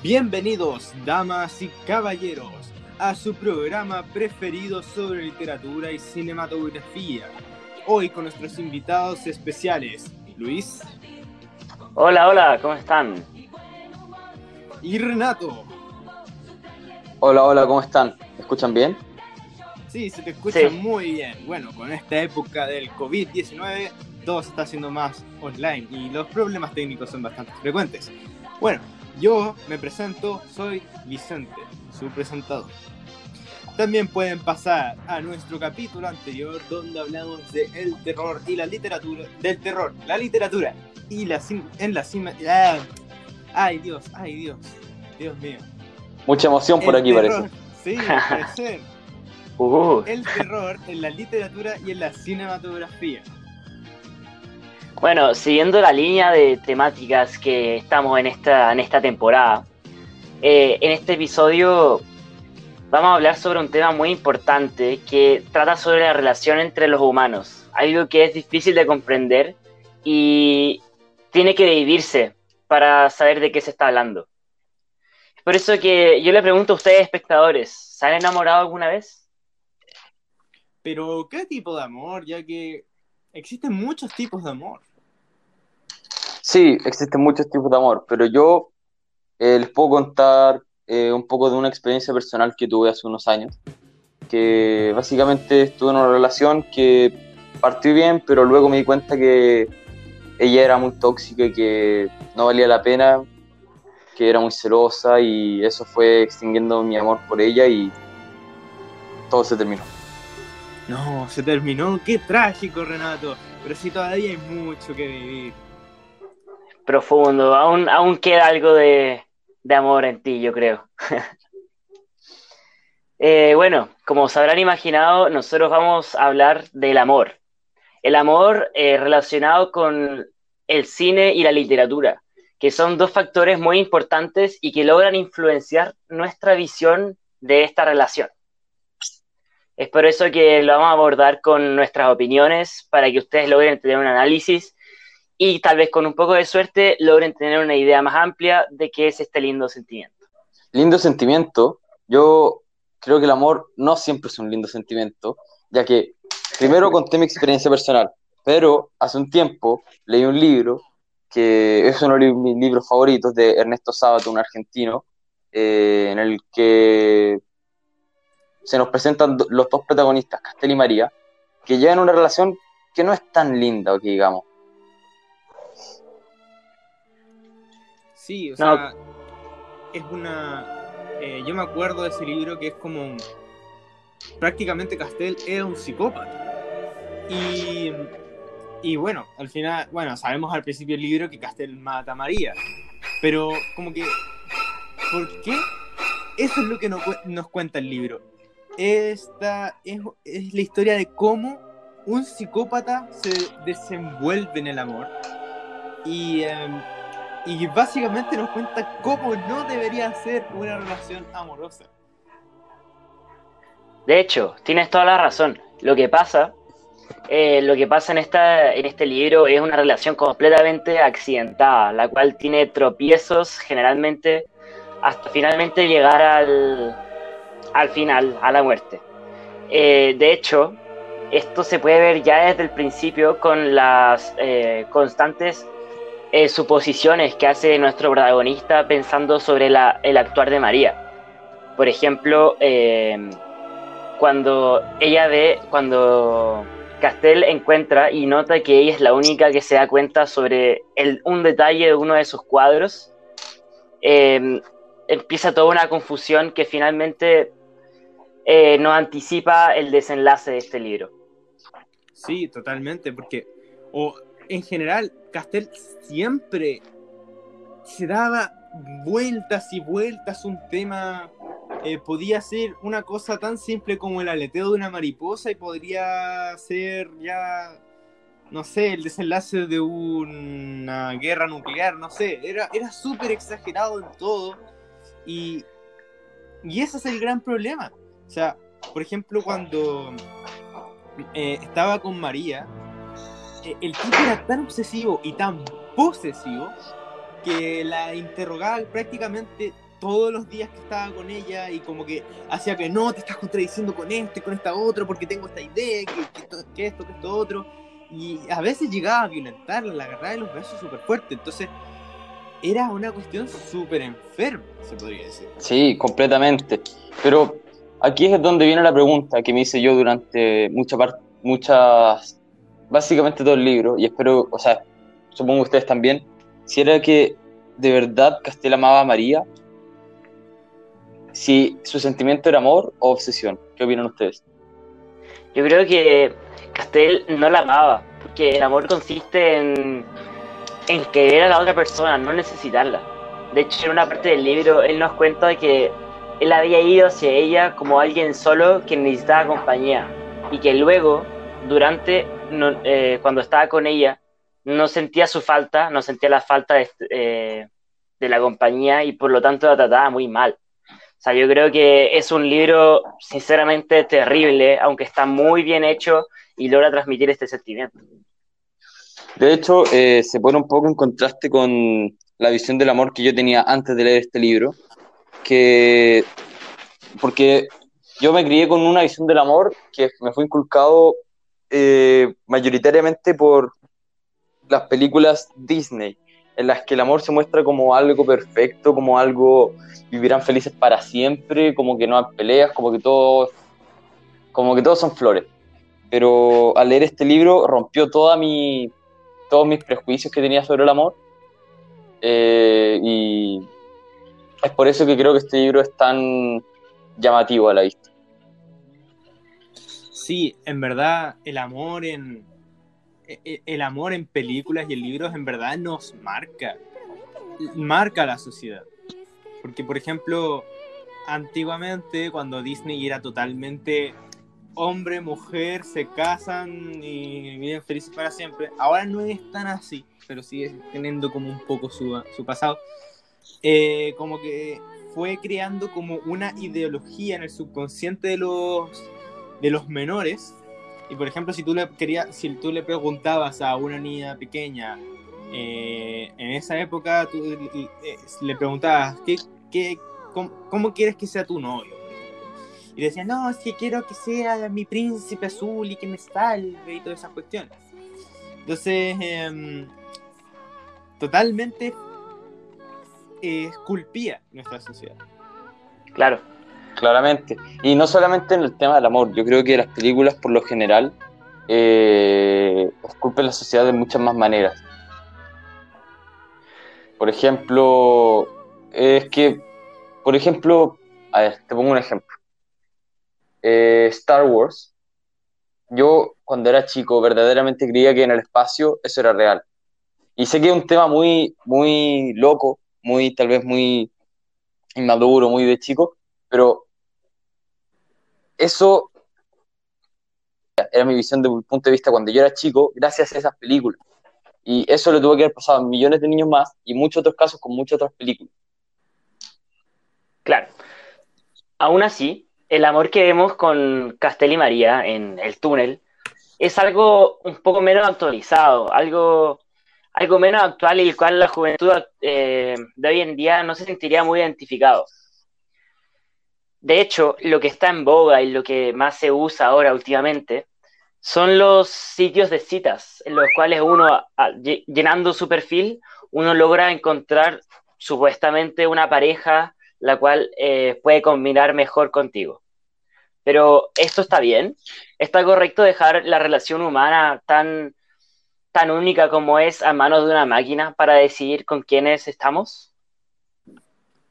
Bienvenidos, damas y caballeros, a su programa preferido sobre literatura y cinematografía. Hoy con nuestros invitados especiales, Luis. Hola, hola, ¿cómo están? Y Renato. Hola, hola, ¿cómo están? ¿Me escuchan bien? Sí, se te escucha muy bien. Bueno, con esta época del COVID-19, todo se está haciendo más online y los problemas técnicos son bastante frecuentes. Bueno, yo me presento, soy Vicente, su presentador. También pueden pasar a nuestro capítulo anterior donde hablamos de el terror y la literatura, del terror, la literatura y la en la cima. Ah, ay Dios, ay Dios, Dios mío. Mucha emoción por aquí parece. Sí, parece. Uh. El terror en la literatura y en la cinematografía. Bueno, siguiendo la línea de temáticas que estamos en esta, en esta temporada, eh, en este episodio vamos a hablar sobre un tema muy importante que trata sobre la relación entre los humanos, algo que es difícil de comprender y tiene que vivirse para saber de qué se está hablando. Por eso que yo le pregunto a ustedes, espectadores, ¿se han enamorado alguna vez? Pero, ¿qué tipo de amor? Ya que existen muchos tipos de amor. Sí, existen muchos tipos de amor, pero yo eh, les puedo contar eh, un poco de una experiencia personal que tuve hace unos años, que básicamente estuve en una relación que partió bien, pero luego me di cuenta que ella era muy tóxica y que no valía la pena, que era muy celosa y eso fue extinguiendo mi amor por ella y todo se terminó. No, se terminó, qué trágico Renato, pero sí todavía hay mucho que vivir profundo. Aún, aún queda algo de, amor en ti, yo creo. Eh, bueno, como se habrán imaginado, nosotros vamos a hablar del amor. El amor eh, relacionado con el cine y la literatura, que son dos factores muy importantes y que logran influenciar nuestra visión de esta relación. Es por eso que lo vamos a abordar con nuestras opiniones, para que ustedes logren tener un análisis y tal vez con un poco de suerte logren tener una idea más amplia de qué es este lindo sentimiento. Lindo sentimiento, yo creo que el amor no siempre es un lindo sentimiento, ya que primero conté mi experiencia personal, pero hace un tiempo leí un libro que es uno de mis libros favoritos de Ernesto Sábato, un argentino, eh, en el que se nos presentan los dos protagonistas, Castel y María, que llevan una relación que no es tan linda, que digamos. Sí, o sea, es una... Eh, yo me acuerdo de ese libro que es como... Prácticamente Castel era un psicópata. Y, y bueno, al final, bueno, sabemos al principio del libro que Castel mata a María. Pero como que... ¿Por qué? Eso es lo que nos, nos cuenta el libro. Esta es, la historia de cómo un psicópata se desenvuelve en el amor. Y... Em, y básicamente nos cuenta cómo no debería ser una relación amorosa. De hecho, tienes toda la razón. Lo que pasa, eh, lo que pasa en, esta, en este libro es una relación completamente accidentada, la cual tiene tropiezos generalmente hasta finalmente llegar al, al final, a la muerte. Eh, de hecho, esto se puede ver ya desde el principio con las eh, constantes eh, suposiciones que hace nuestro protagonista pensando sobre la, el actuar de María. Por ejemplo, cuando ella ve, cuando Castel encuentra y nota que ella es la única que se da cuenta sobre el, un detalle de uno de sus cuadros, empieza toda una confusión que finalmente nos anticipa el desenlace de este libro. Sí, totalmente, porque o en general, Castel siempre se daba vueltas y vueltas un tema. Eh, podía ser una cosa tan simple como el aleteo de una mariposa y podría ser ya, no sé, el desenlace de una guerra nuclear, no sé. Era, era súper exagerado en todo y, y ese es el gran problema. O sea, por ejemplo, cuando eh, estaba con María, eh, el tipo era tan obsesivo y tan posesivo que la interrogaba prácticamente todos los días que estaba con ella y como que hacía que no, te estás contradiciendo con esto y con esta otra porque tengo esta idea, que, esto, que esto, que esto otro. Y a veces llegaba a violentarla, la agarraba de los brazos súper fuerte. Entonces era una cuestión súper enferma, se podría decir. Sí, completamente. Pero aquí es donde viene la pregunta que me hice yo durante mucha parte, muchas, básicamente todo el libro, y espero, o sea, supongo ustedes también, si era que de verdad Castel amaba a María, si su sentimiento era amor o obsesión. ¿Qué opinan ustedes? Yo creo que Castel no la amaba, porque el amor consiste en, querer a la otra persona, no necesitarla. De hecho, en una parte del libro, él nos cuenta que él había ido hacia ella como alguien solo que necesitaba compañía y que luego, durante, eh, cuando estaba con ella, no sentía su falta, no sentía la falta de, eh, de la compañía y por lo tanto la trataba muy mal. O sea, yo creo que es un libro sinceramente terrible, aunque está muy bien hecho y logra transmitir este sentimiento. De hecho, eh, se pone un poco en contraste con la visión del amor que yo tenía antes de leer este libro, que porque yo me crié con una visión del amor que me fue inculcado eh, mayoritariamente por las películas Disney en las que el amor se muestra como algo perfecto, como algo vivirán felices para siempre, como que no hay peleas, como que todos, como que todos son flores. Pero al leer este libro rompió toda mi, todos mis prejuicios que tenía sobre el amor. Eh, y es por eso que creo que este libro es tan llamativo a la vista. Sí, en verdad el amor en, e, e, el amor en películas y en libros en verdad nos marca, marca la sociedad. Porque, por ejemplo, antiguamente cuando Disney era totalmente hombre, mujer, se casan y viven felices para siempre, ahora no es tan así, pero sigue teniendo como un poco su, su pasado. Eh, como que fue creando como una ideología en el subconsciente de los, de los menores y por ejemplo, si tú le querías, si tú le preguntabas a una niña pequeña eh, en esa época, tú le preguntabas, ¿qué, qué, cómo, quieres que sea tu novio? Y decía, no, es que quiero que sea mi príncipe azul y que me salve y todas esas cuestiones. Entonces, em, totalmente eh, esculpía nuestra sociedad. Claro. Claramente. Y no solamente en el tema del amor, yo creo que las películas por lo general eh, esculpen la sociedad de muchas más maneras. Por ejemplo, es que, por ejemplo, a ver, te pongo un ejemplo. Eh, Star Wars, yo cuando era chico verdaderamente creía que en el espacio eso era real. Y sé que es un tema muy, muy loco, muy, tal vez muy inmaduro, muy de chico, pero eso era mi visión desde un punto de vista cuando yo era chico, gracias a esas películas. Y eso le tuvo que haber pasado a millones de niños más y muchos otros casos con muchas otras películas. Claro. Aún así, el amor que vemos con Castel y María en el túnel es algo un poco menos actualizado, algo, algo menos actual y el cual la juventud eh, de hoy en día no se sentiría muy identificado. De hecho, lo que está en boga y lo que más se usa ahora últimamente son los sitios de citas, en los cuales uno, llenando su perfil, uno logra encontrar supuestamente una pareja la cual eh, puede combinar mejor contigo. Pero esto está bien. ¿Está correcto dejar la relación humana tan, tan única como es a manos de una máquina para decidir con quiénes estamos?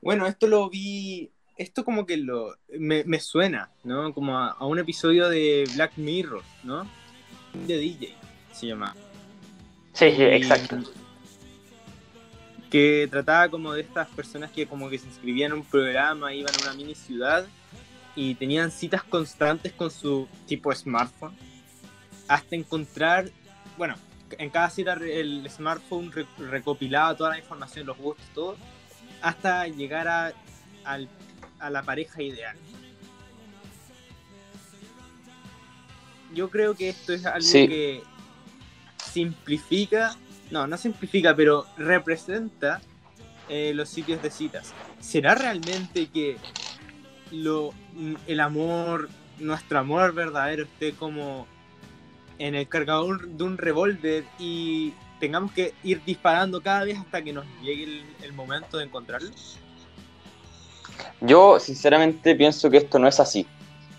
Bueno, esto lo vi esto como que lo me, me suena, ¿no? Como a, un episodio de Black Mirror, ¿no? De DJ, se llama. Sí, sí, exacto. Que trataba como de estas personas que como que se inscribían en un programa, iban a una mini ciudad y tenían citas constantes con su tipo smartphone hasta encontrar, bueno, en cada cita el smartphone recopilaba toda la información, los gustos, todo, hasta llegar a, al a la pareja ideal. Yo creo que esto es algo que simplifica, no, no simplifica, pero representa eh, los sitios de citas. ¿Será realmente que lo, el amor, nuestro amor verdadero esté como en el cargador de un revólver y tengamos que ir disparando cada vez hasta que nos llegue el, momento de encontrarlo? Yo sinceramente pienso que esto no es así.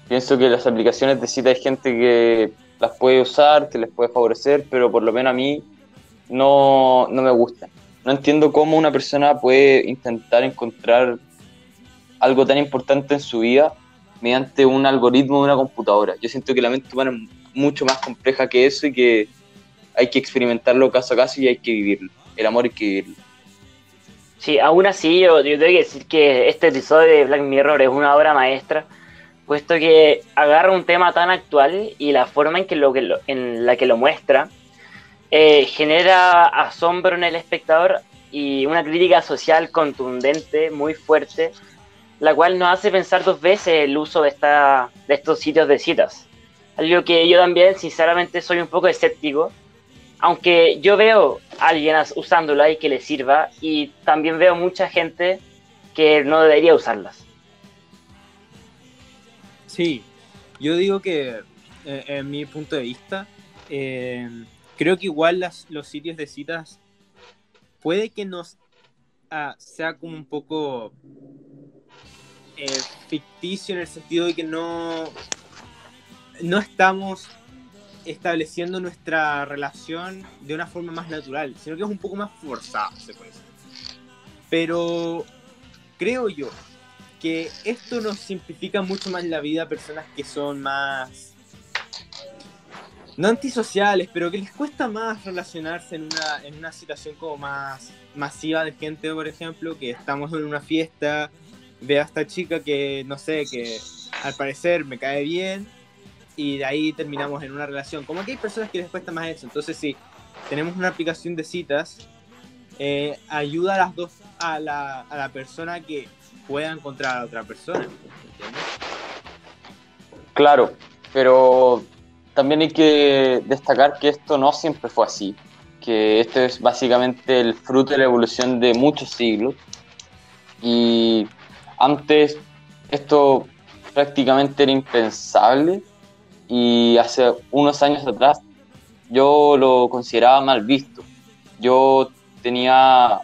Pienso que las aplicaciones de cita hay gente que las puede usar, que les puede favorecer, pero por lo menos a mí no, no me gustan. No entiendo cómo una persona puede intentar encontrar algo tan importante en su vida mediante un algoritmo de una computadora. Yo siento que la mente humana mucho más compleja que eso y que hay que experimentarlo caso a caso y hay que vivirlo. El amor hay que vivirlo. Sí, aún así yo, yo tengo que decir que este episodio de Black Mirror es una obra maestra, puesto que agarra un tema tan actual y la forma en, que lo, que en la que lo muestra eh, genera asombro en el espectador y una crítica social contundente, muy fuerte, la cual nos hace pensar dos veces el uso de, esta, de estos sitios de citas. Algo que yo también, sinceramente, soy un poco escéptico, aunque yo veo a alguien usándola y que le sirva, y también veo mucha gente que no debería usarlas. Sí, yo digo que, eh, en mi punto de vista, eh, creo que igual los sitios de citas puede que nos ah, sea como un poco eh, ficticio en el sentido de que no, no estamos estableciendo nuestra relación de una forma más natural, sino que es un poco más forzada, se puede decir. Pero creo yo que esto nos simplifica mucho más la vida a personas que son más no antisociales, pero que les cuesta más relacionarse en una, en una situación como más masiva de gente, por ejemplo, que estamos en una fiesta ve a esta chica que, no sé, que al parecer me cae bien y de ahí terminamos en una relación. Como que hay personas que les cuesta más eso. Entonces, si tenemos una aplicación de citas, eh, ayuda a las dos, a la, a la persona que pueda encontrar a otra persona. Claro, pero también hay que destacar que esto no siempre fue así, que esto es básicamente el fruto de la evolución de muchos siglos y antes esto prácticamente era impensable y hace unos años atrás yo lo consideraba mal visto. Yo tenía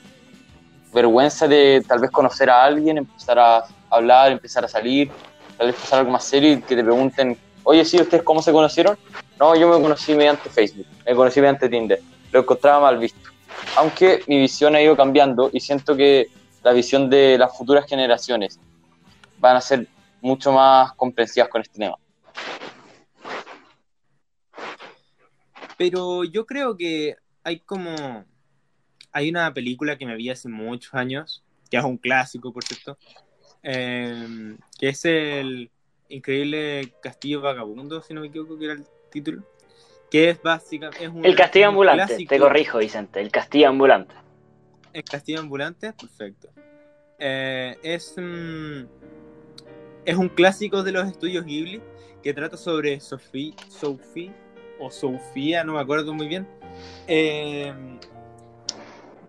vergüenza de tal vez conocer a alguien, empezar a hablar, empezar a salir, tal vez pasar algo más serio y que te pregunten, oye, sí, ¿ustedes cómo se conocieron? No, yo me conocí mediante Facebook, me conocí mediante Tinder, lo encontraba mal visto. Aunque mi visión ha ido cambiando y siento que la visión de las futuras generaciones van a ser mucho más comprensivas con este tema. Pero yo creo que hay como... Hay una película que me vi hace muchos años, que es un clásico, por cierto, em, que es el increíble Castillo Vagabundo, si no me equivoco, que era el título. Que es básicamente. el Castillo Ambulante, te corrijo, Vicente, el Castillo Ambulante. El Castillo Ambulante, perfecto. Eh, es, es un clásico de los estudios Ghibli que trata sobre Sophie, Sophie o Sofía, no me acuerdo muy bien, eh,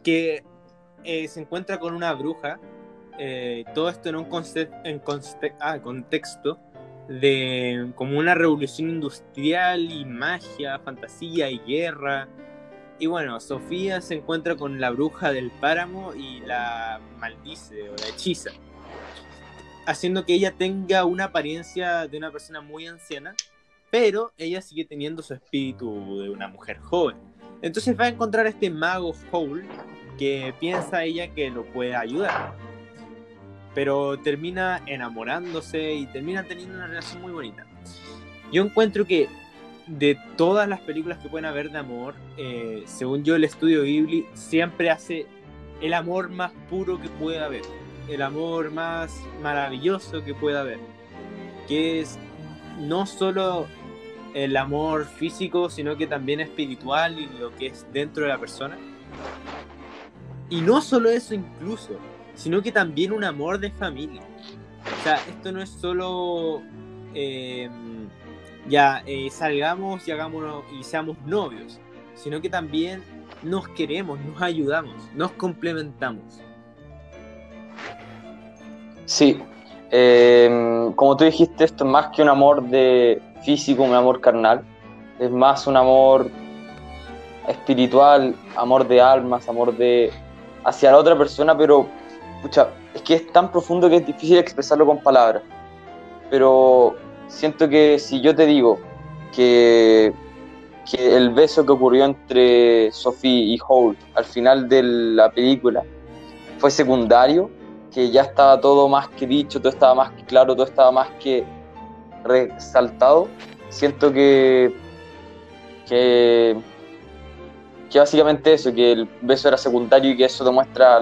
que eh, se encuentra con una bruja. todo esto en un en ah, contexto de como una revolución industrial y magia, fantasía y guerra y bueno, Sofía se encuentra con la bruja del páramo y la maldice o la hechiza, haciendo que ella tenga una apariencia de una persona muy anciana, pero ella sigue teniendo su espíritu de una mujer joven. Entonces va a encontrar este mago Howl que piensa ella que lo puede ayudar. Pero termina enamorándose y termina teniendo una relación muy bonita. Yo encuentro que de todas las películas que pueden haber de amor, eh, según yo, el estudio Ghibli siempre hace el amor más puro que pueda haber, el amor más maravilloso que pueda haber, que es no solo el amor físico, sino que también espiritual y lo que es dentro de la persona. Y no solo eso incluso, sino que también un amor de familia. O sea, esto no es solo... Eh, ya eh, salgamos y hagámonos y seamos novios, sino que también nos queremos, nos ayudamos, nos complementamos. Sí, eh, como tú dijiste, esto es más que un amor de físico, un amor carnal, es más un amor espiritual, amor de almas, amor de hacia la otra persona, pero pucha, es que es tan profundo que es difícil expresarlo con palabras. Pero siento que si yo te digo que, que el beso que ocurrió entre Sophie y Holt al final de la película fue secundario, que ya estaba todo más que dicho, todo estaba más que claro, todo estaba más que resaltado, siento que, que, que básicamente eso, que el beso era secundario y que eso demuestra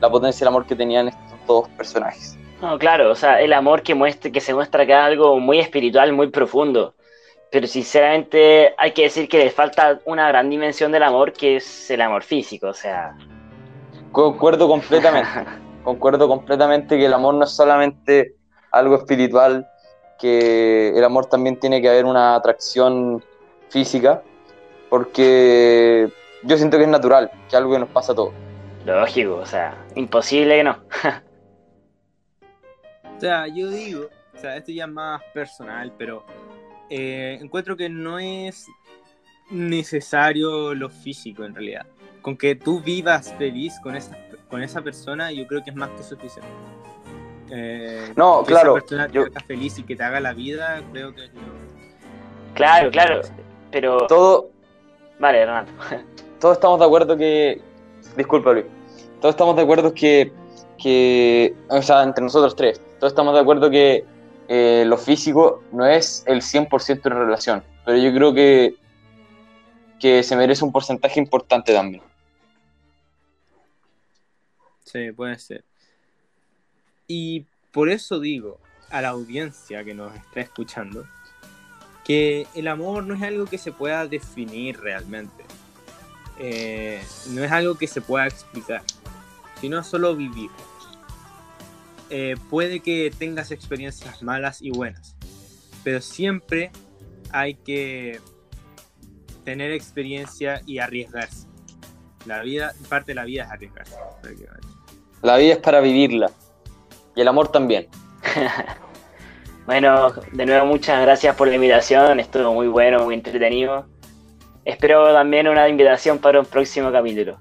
la potencia del amor que tenían estos dos personajes. No, claro, o sea, el amor que, muestra, que se muestra acá es algo muy espiritual, muy profundo. Pero sinceramente hay que decir que le falta una gran dimensión del amor que es el amor físico, o sea... Concuerdo completamente. concuerdo completamente que el amor no es solamente algo espiritual, que el amor también tiene que haber una atracción física, porque yo siento que es natural, que es algo que nos pasa a todos. Lógico, o sea, imposible que no. o sea, yo digo, o sea, esto ya es más personal, pero eh, encuentro que no es necesario lo físico en realidad. Con que tú vivas feliz con esa, con esa persona, yo creo que es más que suficiente. Eh, no, que claro. Esa persona te haga feliz y que te haga la vida, creo que es lo... Claro, claro, pero... Todo... Vale, Renato. Todos estamos de acuerdo que... Disculpa, Luis. Todos estamos de acuerdo que... que... O sea, entre nosotros tres. Todos estamos de acuerdo que eh, lo físico no es el 100% de relación. Pero yo creo que... que se merece un porcentaje importante también. Sí, puede ser. Y por eso digo a la audiencia que nos está escuchando que el amor no es algo que se pueda definir realmente. Eh, no es algo que se pueda explicar, sino solo vivir. Eh, puede que tengas experiencias malas y buenas, pero siempre hay que tener experiencia y arriesgarse. La vida, parte de la vida es arriesgarse. La vida es para vivirla. Y el amor también. bueno, de nuevo muchas gracias por la invitación. Estuvo muy bueno, muy entretenido. Espero también una invitación para un próximo capítulo.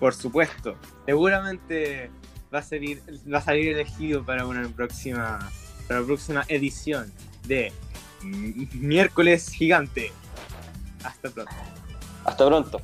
Por supuesto. Seguramente va a salir, va a salir elegido para una próxima, para la próxima edición de Miércoles Gigante. Hasta pronto. Hasta pronto.